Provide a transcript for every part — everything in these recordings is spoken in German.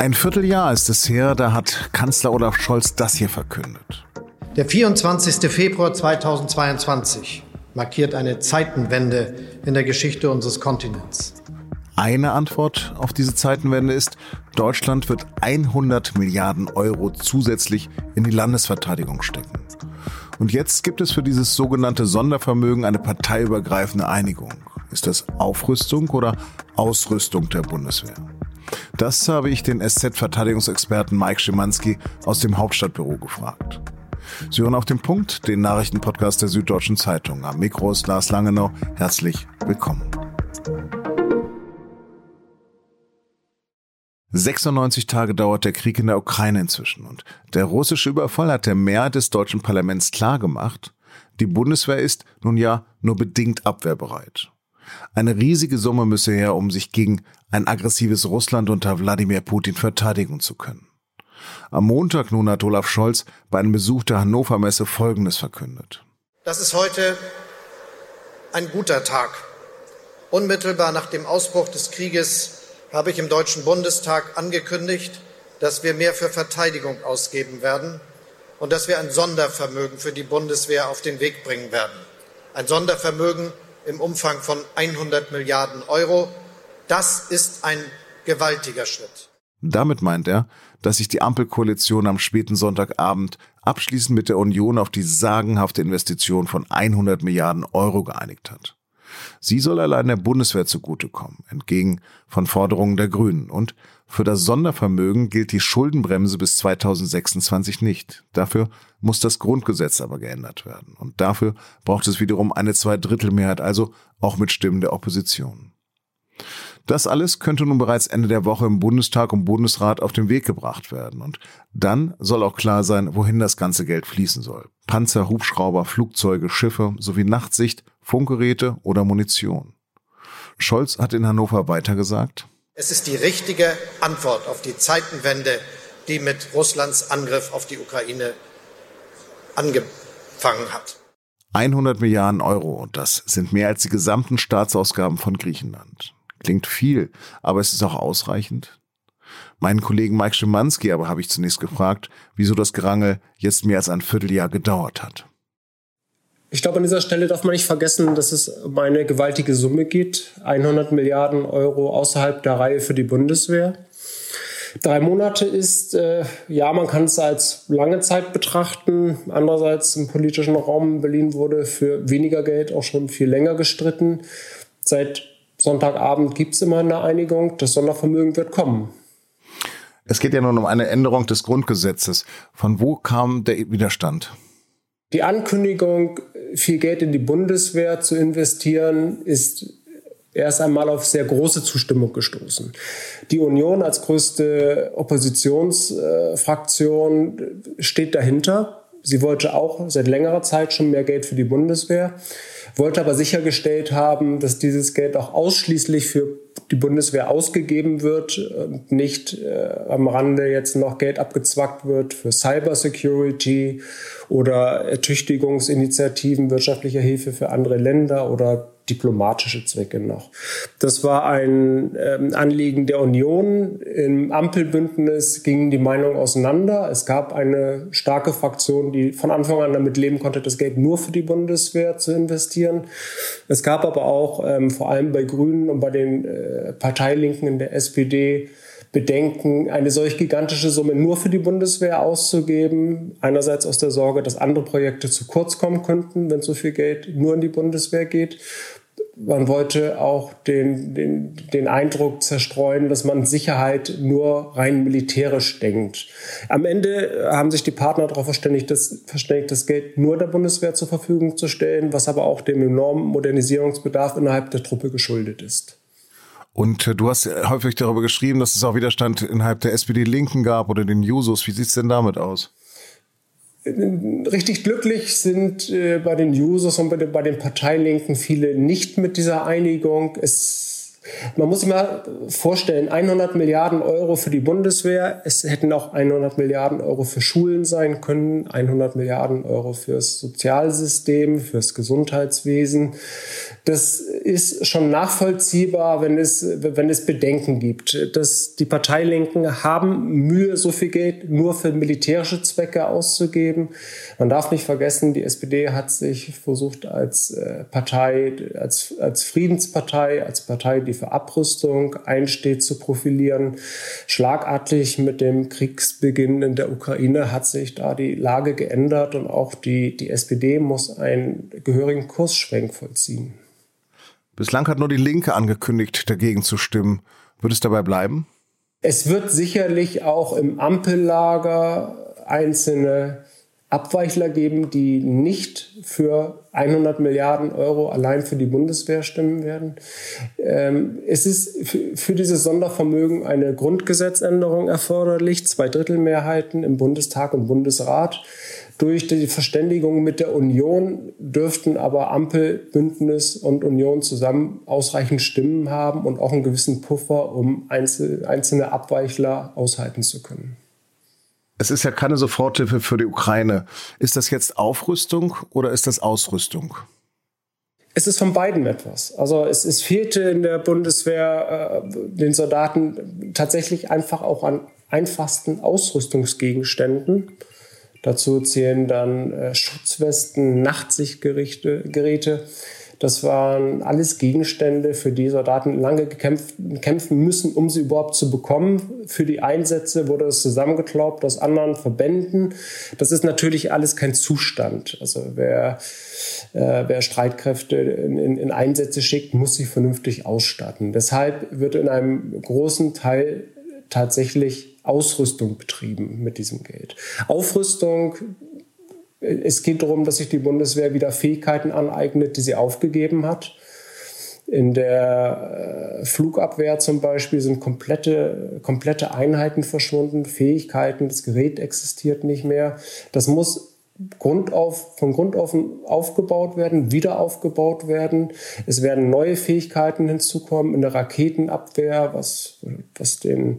Ein Vierteljahr ist es her, da hat Kanzler Olaf Scholz das hier verkündet. Der 24. Februar 2022 markiert eine Zeitenwende in der Geschichte unseres Kontinents. Eine Antwort auf diese Zeitenwende ist, Deutschland wird 100 Milliarden Euro zusätzlich in die Landesverteidigung stecken. Und jetzt gibt es für dieses sogenannte Sondervermögen eine parteiübergreifende Einigung. Ist das Aufrüstung oder Ausrüstung der Bundeswehr? Das habe ich den SZ-Verteidigungsexperten Mike Schimanski aus dem Hauptstadtbüro gefragt. Sie hören auf den Punkt, den Nachrichtenpodcast der Süddeutschen Zeitung. Am Mikro ist Lars Langenau. Herzlich willkommen. 96 Tage dauert der Krieg in der Ukraine inzwischen und der russische Überfall hat der Mehrheit des deutschen Parlaments klargemacht, die Bundeswehr ist nun ja nur bedingt abwehrbereit. Eine riesige Summe müsse her, um sich gegen ein aggressives Russland unter Wladimir Putin verteidigen zu können. Am Montag nun hat Olaf Scholz bei einem Besuch der Hannover Messe Folgendes verkündet. Das ist heute ein guter Tag. Unmittelbar nach dem Ausbruch des Krieges habe ich im Deutschen Bundestag angekündigt, dass wir mehr für Verteidigung ausgeben werden und dass wir ein Sondervermögen für die Bundeswehr auf den Weg bringen werden. Ein Sondervermögen im Umfang von 100 Milliarden Euro. Das ist ein gewaltiger Schritt. Damit meint er, dass sich die Ampelkoalition am späten Sonntagabend abschließend mit der Union auf die sagenhafte Investition von 100 Milliarden Euro geeinigt hat. Sie soll allein der Bundeswehr zugutekommen, entgegen von Forderungen der Grünen. Und für das Sondervermögen gilt die Schuldenbremse bis 2026 nicht. Dafür muss das Grundgesetz aber geändert werden. Und dafür braucht es wiederum eine Zweidrittelmehrheit, also auch mit Stimmen der Opposition. Das alles könnte nun bereits Ende der Woche im Bundestag und Bundesrat auf den Weg gebracht werden. Und dann soll auch klar sein, wohin das ganze Geld fließen soll. Panzer, Hubschrauber, Flugzeuge, Schiffe sowie Nachtsicht, Funkgeräte oder Munition. Scholz hat in Hannover weitergesagt. Es ist die richtige Antwort auf die Zeitenwende, die mit Russlands Angriff auf die Ukraine angefangen hat. 100 Milliarden Euro, das sind mehr als die gesamten Staatsausgaben von Griechenland. Klingt viel, aber es ist auch ausreichend. Meinen Kollegen Mike Schimanski aber habe ich zunächst gefragt, wieso das Gerangel jetzt mehr als ein Vierteljahr gedauert hat. Ich glaube, an dieser Stelle darf man nicht vergessen, dass es um eine gewaltige Summe geht. 100 Milliarden Euro außerhalb der Reihe für die Bundeswehr. Drei Monate ist, äh, ja, man kann es als lange Zeit betrachten. Andererseits im politischen Raum in Berlin wurde für weniger Geld auch schon viel länger gestritten. Seit Sonntagabend gibt es immer eine Einigung, das Sondervermögen wird kommen. Es geht ja nun um eine Änderung des Grundgesetzes. Von wo kam der Widerstand? Die Ankündigung, viel Geld in die Bundeswehr zu investieren, ist erst einmal auf sehr große Zustimmung gestoßen. Die Union als größte Oppositionsfraktion steht dahinter. Sie wollte auch seit längerer Zeit schon mehr Geld für die Bundeswehr wollte aber sichergestellt haben, dass dieses Geld auch ausschließlich für die Bundeswehr ausgegeben wird und nicht äh, am Rande jetzt noch Geld abgezwackt wird für Cybersecurity oder Ertüchtigungsinitiativen wirtschaftlicher Hilfe für andere Länder oder diplomatische Zwecke noch. Das war ein ähm, Anliegen der Union. Im Ampelbündnis gingen die Meinungen auseinander. Es gab eine starke Fraktion, die von Anfang an damit leben konnte, das Geld nur für die Bundeswehr zu investieren. Es gab aber auch ähm, vor allem bei Grünen und bei den äh, Parteilinken in der SPD Bedenken, eine solch gigantische Summe nur für die Bundeswehr auszugeben. Einerseits aus der Sorge, dass andere Projekte zu kurz kommen könnten, wenn so viel Geld nur in die Bundeswehr geht man wollte auch den, den, den Eindruck zerstreuen, dass man Sicherheit nur rein militärisch denkt. Am Ende haben sich die Partner darauf verständigt, das, verständigt, das Geld nur der Bundeswehr zur Verfügung zu stellen, was aber auch dem enormen Modernisierungsbedarf innerhalb der Truppe geschuldet ist. Und äh, du hast häufig darüber geschrieben, dass es auch Widerstand innerhalb der SPD-Linken gab oder den Jusos. Wie sieht's denn damit aus? Richtig glücklich sind äh, bei den Users und bei den, bei den Parteilinken viele nicht mit dieser Einigung. Es, man muss sich mal vorstellen, 100 Milliarden Euro für die Bundeswehr. Es hätten auch 100 Milliarden Euro für Schulen sein können, 100 Milliarden Euro fürs Sozialsystem, fürs Gesundheitswesen. Das ist schon nachvollziehbar, wenn es, wenn es Bedenken gibt. Dass die Parteilinken haben Mühe, so viel Geld nur für militärische Zwecke auszugeben. Man darf nicht vergessen, die SPD hat sich versucht als äh, Partei, als, als Friedenspartei, als Partei, die für Abrüstung einsteht, zu profilieren. Schlagartig mit dem Kriegsbeginn in der Ukraine hat sich da die Lage geändert und auch die, die SPD muss einen gehörigen Kursschwenk vollziehen. Bislang hat nur die Linke angekündigt, dagegen zu stimmen. Wird es dabei bleiben? Es wird sicherlich auch im Ampellager einzelne Abweichler geben, die nicht für 100 Milliarden Euro allein für die Bundeswehr stimmen werden. Ähm, es ist für dieses Sondervermögen eine Grundgesetzänderung erforderlich, Zweidrittelmehrheiten im Bundestag und Bundesrat. Durch die Verständigung mit der Union dürften aber Ampel, Bündnis und Union zusammen ausreichend Stimmen haben und auch einen gewissen Puffer, um einzelne Abweichler aushalten zu können. Es ist ja keine Soforthilfe für die Ukraine. Ist das jetzt Aufrüstung oder ist das Ausrüstung? Es ist von beiden etwas. Also es, es fehlte in der Bundeswehr äh, den Soldaten tatsächlich einfach auch an einfachsten Ausrüstungsgegenständen. Dazu zählen dann äh, Schutzwesten, Nachtsichtgeräte. Das waren alles Gegenstände, für die Soldaten lange gekämpft, kämpfen müssen, um sie überhaupt zu bekommen. Für die Einsätze wurde es zusammengeklaubt aus anderen Verbänden. Das ist natürlich alles kein Zustand. Also wer, äh, wer Streitkräfte in, in, in Einsätze schickt, muss sie vernünftig ausstatten. Deshalb wird in einem großen Teil tatsächlich Ausrüstung betrieben mit diesem Geld. Aufrüstung, es geht darum, dass sich die Bundeswehr wieder Fähigkeiten aneignet, die sie aufgegeben hat. In der äh, Flugabwehr zum Beispiel sind komplette, komplette Einheiten verschwunden, Fähigkeiten, das Gerät existiert nicht mehr. Das muss Grund auf, von Grund auf aufgebaut werden, wieder aufgebaut werden. Es werden neue Fähigkeiten hinzukommen in der Raketenabwehr, was, was den,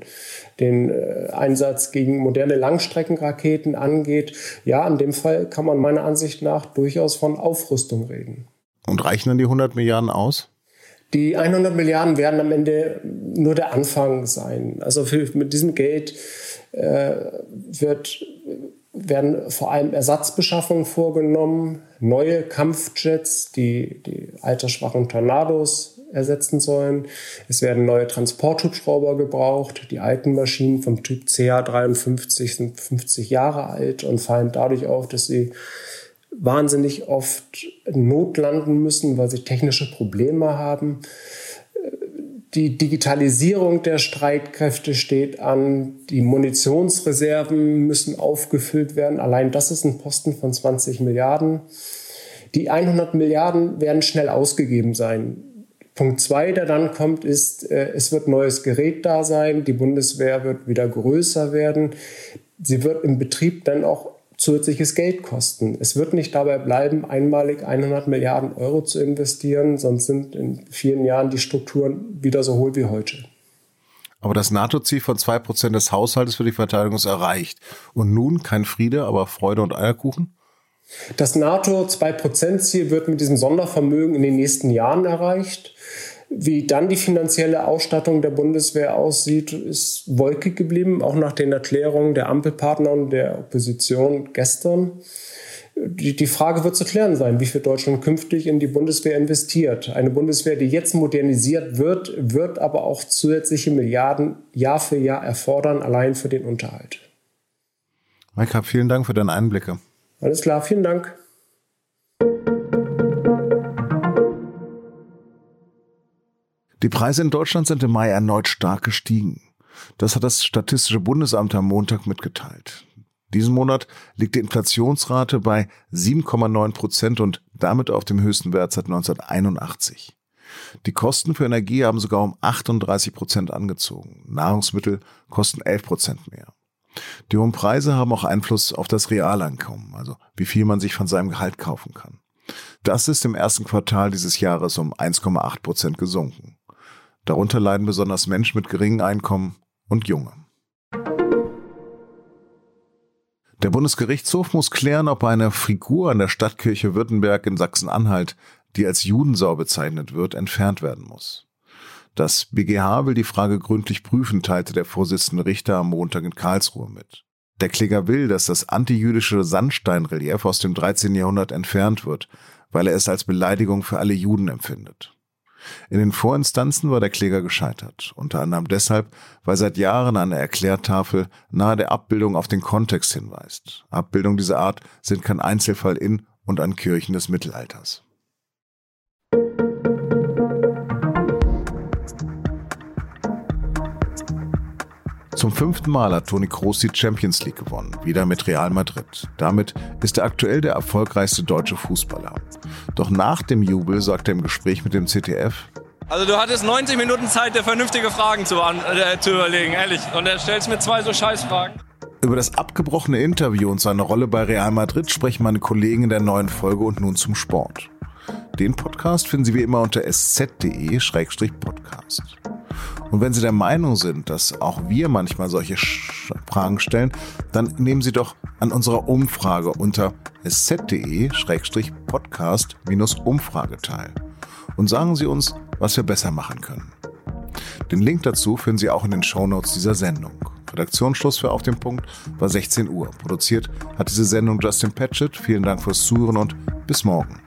den äh, Einsatz gegen moderne Langstreckenraketen angeht. Ja, in dem Fall kann man meiner Ansicht nach durchaus von Aufrüstung reden. Und reichen dann die 100 Milliarden aus? Die 100 Milliarden werden am Ende nur der Anfang sein. Also für, mit diesem Geld äh, wird werden vor allem Ersatzbeschaffungen vorgenommen, neue Kampfjets, die die altersschwachen Tornados ersetzen sollen. Es werden neue Transporthubschrauber gebraucht. Die alten Maschinen vom Typ CH-53 sind 50 Jahre alt und fallen dadurch auf, dass sie wahnsinnig oft notlanden müssen, weil sie technische Probleme haben. Die Digitalisierung der Streitkräfte steht an. Die Munitionsreserven müssen aufgefüllt werden. Allein das ist ein Posten von 20 Milliarden. Die 100 Milliarden werden schnell ausgegeben sein. Punkt zwei, der dann kommt, ist, äh, es wird neues Gerät da sein. Die Bundeswehr wird wieder größer werden. Sie wird im Betrieb dann auch zusätzliches Geld kosten. Es wird nicht dabei bleiben, einmalig 100 Milliarden Euro zu investieren, sonst sind in vielen Jahren die Strukturen wieder so hohl wie heute. Aber das NATO-Ziel von zwei Prozent des Haushaltes für die Verteidigung ist erreicht. Und nun kein Friede, aber Freude und Eierkuchen? Das NATO-2-Prozent-Ziel wird mit diesem Sondervermögen in den nächsten Jahren erreicht. Wie dann die finanzielle Ausstattung der Bundeswehr aussieht, ist wolkig geblieben, auch nach den Erklärungen der Ampelpartner und der Opposition gestern. Die, die Frage wird zu klären sein, wie viel Deutschland künftig in die Bundeswehr investiert. Eine Bundeswehr, die jetzt modernisiert wird, wird aber auch zusätzliche Milliarden Jahr für Jahr erfordern, allein für den Unterhalt. Mike, vielen Dank für deine Einblicke. Alles klar, vielen Dank. Die Preise in Deutschland sind im Mai erneut stark gestiegen. Das hat das Statistische Bundesamt am Montag mitgeteilt. Diesen Monat liegt die Inflationsrate bei 7,9 Prozent und damit auf dem höchsten Wert seit 1981. Die Kosten für Energie haben sogar um 38 Prozent angezogen. Nahrungsmittel kosten 11 Prozent mehr. Die hohen Preise haben auch Einfluss auf das Realeinkommen, also wie viel man sich von seinem Gehalt kaufen kann. Das ist im ersten Quartal dieses Jahres um 1,8 Prozent gesunken. Darunter leiden besonders Menschen mit geringem Einkommen und Junge. Der Bundesgerichtshof muss klären, ob eine Figur an der Stadtkirche Württemberg in Sachsen-Anhalt die als Judensau bezeichnet wird, entfernt werden muss. Das BGH will die Frage gründlich prüfen, teilte der Vorsitzende Richter am Montag in Karlsruhe mit. Der Kläger will, dass das antijüdische Sandsteinrelief aus dem 13. Jahrhundert entfernt wird, weil er es als Beleidigung für alle Juden empfindet. In den Vorinstanzen war der Kläger gescheitert, unter anderem deshalb, weil seit Jahren eine Erklärtafel nahe der Abbildung auf den Kontext hinweist. Abbildungen dieser Art sind kein Einzelfall in und an Kirchen des Mittelalters. Zum fünften Mal hat Toni Kroos die Champions League gewonnen, wieder mit Real Madrid. Damit ist er aktuell der erfolgreichste deutsche Fußballer. Doch nach dem Jubel sagt er im Gespräch mit dem ZDF, also du hattest 90 Minuten Zeit, dir vernünftige Fragen zu, äh, zu überlegen, ehrlich. Und er stellst mir zwei so Scheißfragen. Über das abgebrochene Interview und seine Rolle bei Real Madrid sprechen meine Kollegen in der neuen Folge und nun zum Sport. Den Podcast finden Sie wie immer unter sz.de-podcast. Und wenn Sie der Meinung sind, dass auch wir manchmal solche Fragen stellen, dann nehmen Sie doch an unserer Umfrage unter sz.de-podcast-umfrage teil und sagen Sie uns, was wir besser machen können. Den Link dazu finden Sie auch in den Shownotes dieser Sendung. Redaktionsschluss für Auf dem Punkt war 16 Uhr. Produziert hat diese Sendung Justin Patchett. Vielen Dank fürs Zuhören und bis morgen.